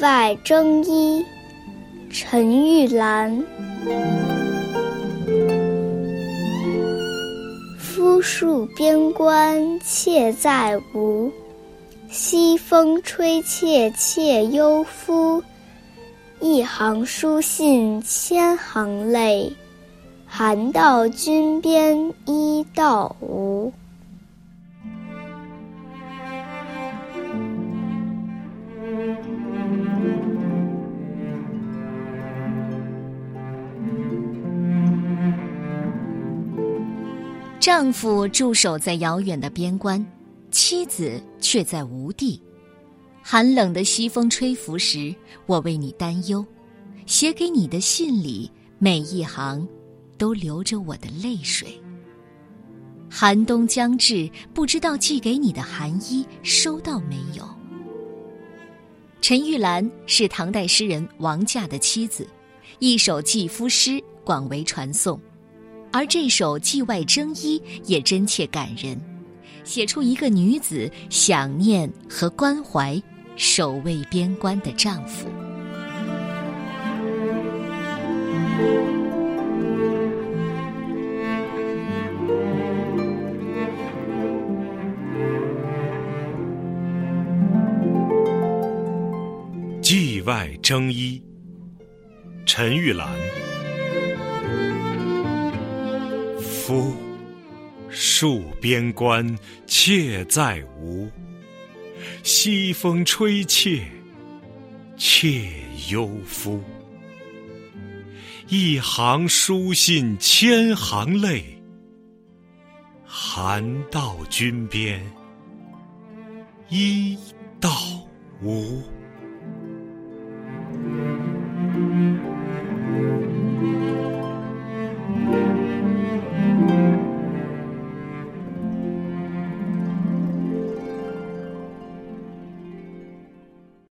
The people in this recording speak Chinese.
外征衣，陈玉兰。夫戍边关妾在吴，西风吹妾妾忧夫。一行书信千行泪，寒到君边衣到无。丈夫驻守在遥远的边关，妻子却在吴地。寒冷的西风吹拂时，我为你担忧。写给你的信里，每一行都流着我的泪水。寒冬将至，不知道寄给你的寒衣收到没有？陈玉兰是唐代诗人王驾的妻子，一首寄夫诗广为传颂。而这首《寄外征衣》也真切感人，写出一个女子想念和关怀守卫边关的丈夫。《寄外征衣》，陈玉兰。夫戍边关妾在吴，西风吹妾妾忧夫。一行书信千行泪，寒到军边衣到无。